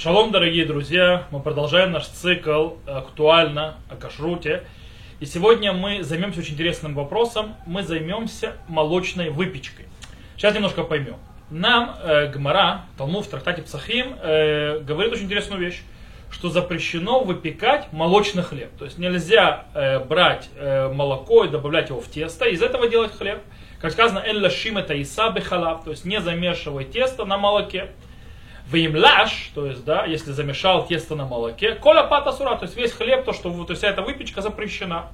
Шалом, дорогие друзья! Мы продолжаем наш цикл актуально о кашруте. И сегодня мы займемся очень интересным вопросом. Мы займемся молочной выпечкой. Сейчас немножко поймем. Нам э, Гмара, Талмуд в трактате Псахим, э, говорит очень интересную вещь, что запрещено выпекать молочный хлеб. То есть нельзя э, брать э, молоко и добавлять его в тесто, из этого делать хлеб. Как сказано, элла шим это иса бехалав, то есть не замешивай тесто на молоке. Ваимляш, то есть, да, если замешал тесто на молоке, коля пата сура, то есть весь хлеб, то, что, то есть вся эта выпечка запрещена.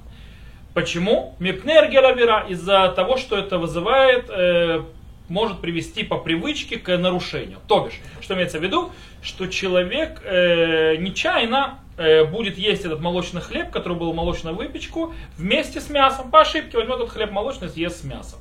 Почему? Мипнер гелавира, из-за того, что это вызывает, э, может привести по привычке к нарушению. То бишь, что имеется в виду, что человек э, нечаянно э, будет есть этот молочный хлеб, который был молочную выпечку, вместе с мясом. По ошибке возьмет этот хлеб молочный съест с мясом.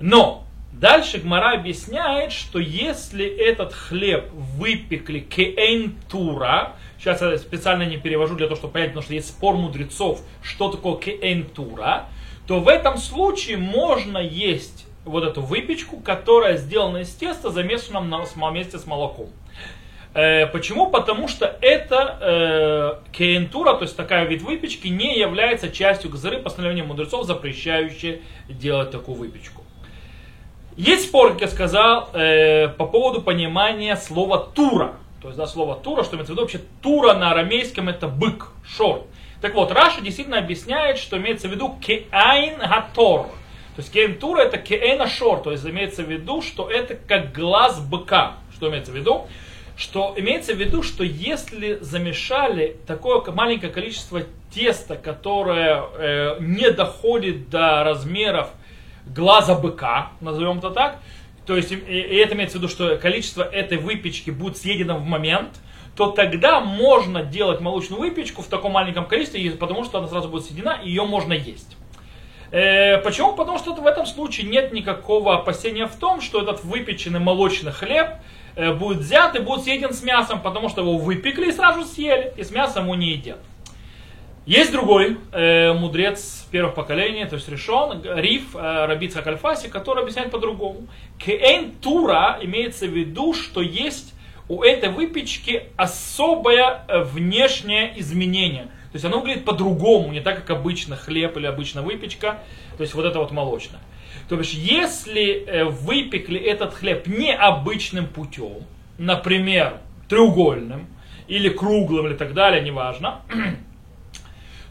Но Дальше Гмара объясняет, что если этот хлеб выпекли кеэнтура, сейчас я специально не перевожу для того, чтобы понять, потому что есть спор мудрецов, что такое кеэнтура, то в этом случае можно есть вот эту выпечку, которая сделана из теста, замешанном на, вместе с молоком. Э, почему? Потому что это э, кеентура, то есть такая вид выпечки, не является частью гзыры постановления мудрецов, запрещающие делать такую выпечку. Есть спор, как я сказал, э, по поводу понимания слова תורא. То есть, да, слово תורא, что имеется в виду вообще תורא на арамейском это бык, שור. Так вот, Раши действительно объясняет, что имеется в виду כעין התור. То есть כעין תורא это כעין השור, то есть имеется в виду, что это как глаз быка. Что имеется в виду? Что имеется в виду, что если замешали такое маленькое количество теста, которое э, не доходит до размеров глаза быка, назовем это так. То есть, и, и это имеется в виду, что количество этой выпечки будет съедено в момент, то тогда можно делать молочную выпечку в таком маленьком количестве, потому что она сразу будет съедена, и ее можно есть. Э, почему? Потому что в этом случае нет никакого опасения в том, что этот выпеченный молочный хлеб э, будет взят и будет съеден с мясом, потому что его выпекли и сразу съели, и с мясом его не едят. Есть другой э, мудрец первых поколений, то есть решен, Риф э, Рабица Кальфаси, который объясняет по-другому. Кейн Тура имеется в виду, что есть у этой выпечки особое э, внешнее изменение. То есть оно выглядит по-другому, не так, как обычно хлеб или обычная выпечка, то есть вот это вот молочное. То есть если э, выпекли этот хлеб необычным путем, например, треугольным, или круглым, или так далее, неважно,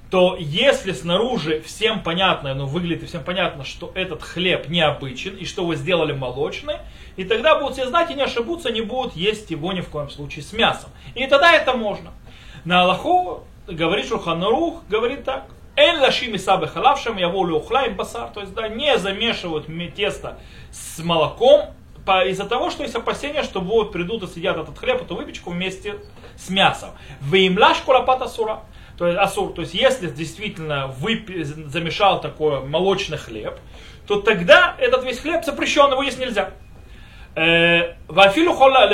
то если снаружи всем понятно, ну выглядит всем понятно, что этот хлеб необычен и что вы сделали молочный, и тогда будут все знать и не ошибутся, не будут есть его ни в коем случае с мясом. И тогда это можно. На Аллаху говорит Шурханарух, говорит так. Эн лашими сабы халавшим я волю ухлаем басар. То есть, да, не замешивают тесто с молоком, из-за того, что есть опасения, что будут придут и съедят этот хлеб, эту выпечку вместе с мясом. Веймляш кулапата сура то есть асур, то есть если действительно выпи, замешал такой молочный хлеб, то тогда этот весь хлеб запрещен, его есть нельзя. Э, Вафилу хлала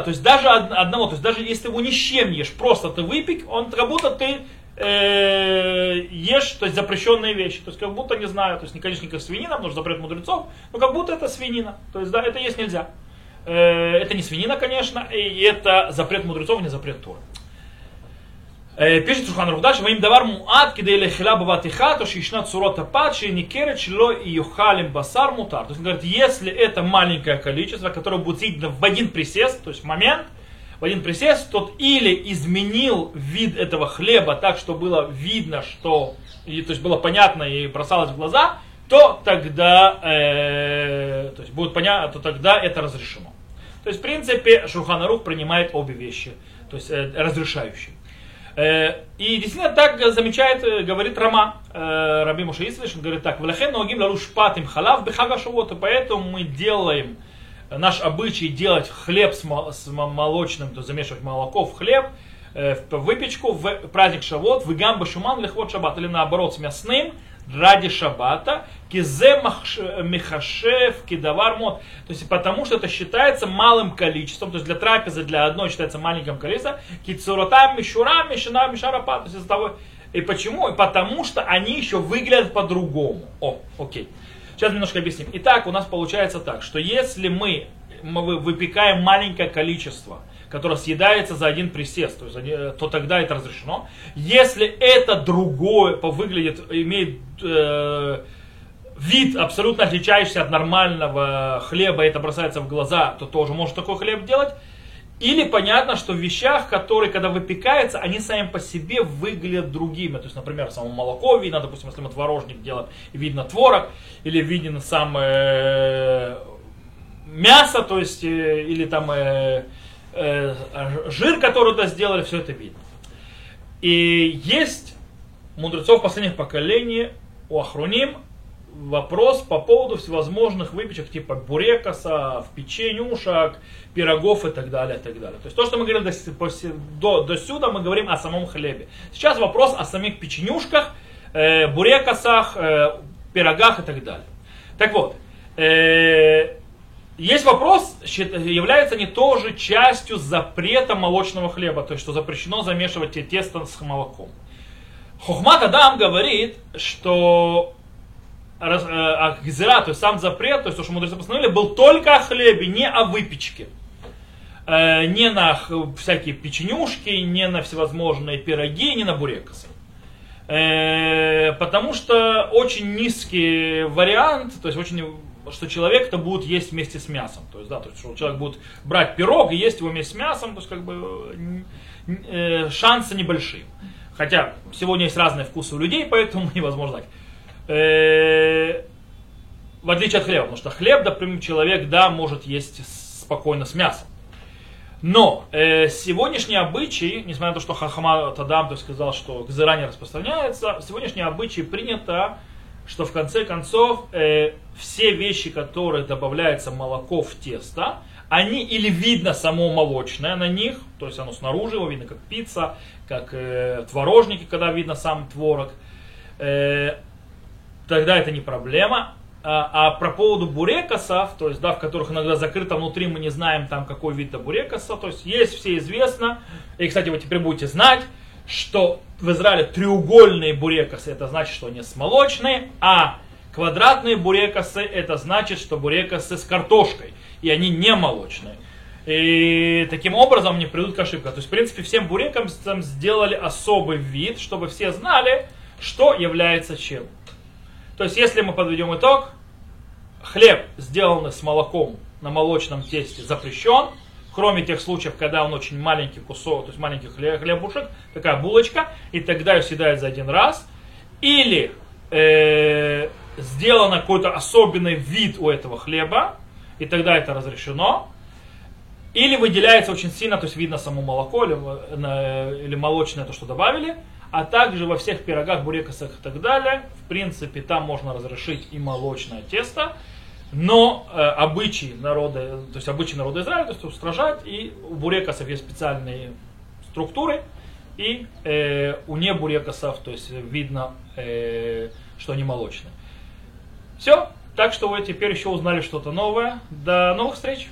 то есть даже одного, то есть даже если его ни с чем ешь, просто ты выпек, он как будто ты э, ешь, то есть запрещенные вещи. То есть как будто, не знаю, то есть не, конечно, не как свинина, потому что запрет мудрецов, но как будто это свинина. То есть да, это есть нельзя. Э, это не свинина, конечно, и это запрет мудрецов, не запрет Торы. Э, пишет Шулхан Рудаш, «Ваим давар муад кидай лехила баватиха, то пад, цурот апад, шейникерет шило и юхалим басар мутар». То есть он говорит, если это маленькое количество, которое будет съедено в один присест, то есть в момент, в один присест, тот или изменил вид этого хлеба так, что было видно, что, и, то есть было понятно и бросалось в глаза, то тогда, э, то есть будет понятно, то тогда это разрешено. То есть, в принципе, Шурханарух принимает обе вещи, то есть э, разрешающие. Э, и действительно так замечает, э, говорит Рама, э, Раби Муша Исвиш, говорит так, «Влахен ногим ларуш патим халав бехага шавота», поэтому мы делаем, наш обычай делать хлеб с молочным, то замешивать молоко в хлеб, в выпечку в праздник Шавот, в гамба шуман лихвот шаббат, или наоборот с мясным, ради шаббата, кизе михашев кидавар мод. То есть потому что это считается малым количеством, то есть для трапезы, для одной считается маленьким количеством, кицуротам мишурам мишина мишарапа. То есть из-за того, и почему? И потому что они еще выглядят по-другому. О, окей. Сейчас немножко объясним. Итак, у нас получается так, что если мы, мы выпекаем маленькое количество, которое съедается за один присест, то, есть, то тогда это разрешено. Если это другое, выглядит, имеет э, вид абсолютно отличающийся от нормального хлеба, и это бросается в глаза, то тоже может такой хлеб делать. Или понятно, что в вещах, которые, когда выпекаются, они сами по себе выглядят другими. То есть, например, само молоко видно, допустим, если мы творожник делаем, видно творог, или виден сам э, мясо, то есть, э, или там э, э, жир, который туда сделали, все это видно. И есть мудрецов последних поколений, у Ахруним, вопрос по поводу всевозможных выпечек типа бурекаса, печенюшек, пирогов и так далее, и так далее. То есть то, что мы говорим до, до, до сюда, мы говорим о самом хлебе. Сейчас вопрос о самих печенюшках, э, бурекасах, э, пирогах и так далее. Так вот, э, есть вопрос, является не тоже частью запрета молочного хлеба, то есть что запрещено замешивать тесто с молоком. Хохмат Адам говорит, что а гзира, то есть сам запрет, то есть то, что мудрецы постановили, был только о хлебе, не о выпечке. Э, не на всякие печенюшки, не на всевозможные пироги, не на бурекасы. Э, потому что очень низкий вариант, то есть очень что человек это будет есть вместе с мясом. То есть, да, то есть, что человек будет брать пирог и есть его вместе с мясом, то есть, как бы, э, шансы небольшие. Хотя сегодня есть разные вкусы у людей, поэтому невозможно знать. Э, в отличие от хлеба, потому что хлеб, например, человек, да, может есть спокойно с мясом. Но э, сегодняшние обычаи, несмотря на то, что Хахама Тадам то сказал, что гзыра не распространяется, сегодняшние обычаи принято, что в конце концов э, все вещи, которые добавляется молоко в тесто, они или видно само молочное на них, то есть оно снаружи его видно как пицца, как э, творожники, когда видно сам творог, э, тогда это не проблема. А, а про поводу бурекасов, то есть, да, в которых иногда закрыто внутри, мы не знаем там какой вид бурекаса, то есть есть все известно, и, кстати, вы теперь будете знать, что в Израиле треугольные бурекасы, это значит, что они смолочные, а квадратные бурекасы, это значит, что бурекасы с картошкой, и они не молочные. И таким образом не придут к ошибке. То есть, в принципе, всем бурекам сделали особый вид, чтобы все знали, что является чем. То есть, если мы подведем итог, хлеб, сделанный с молоком на молочном тесте, запрещен, кроме тех случаев, когда он очень маленький кусок, то есть маленький хлебушек, такая булочка, и тогда ее съедают за один раз. Или э, сделан какой-то особенный вид у этого хлеба, и тогда это разрешено. Или выделяется очень сильно, то есть видно само молоко или, или молочное то, что добавили а также во всех пирогах, бурекасах и так далее. В принципе, там можно разрешить и молочное тесто, но э, обычаи народа, то есть обычаи народа Израиля, то есть устражать, и у бурекасов есть специальные структуры, и э, у небурекасов, то есть видно, э, что они молочные. Все, так что вы теперь еще узнали что-то новое. До новых встреч!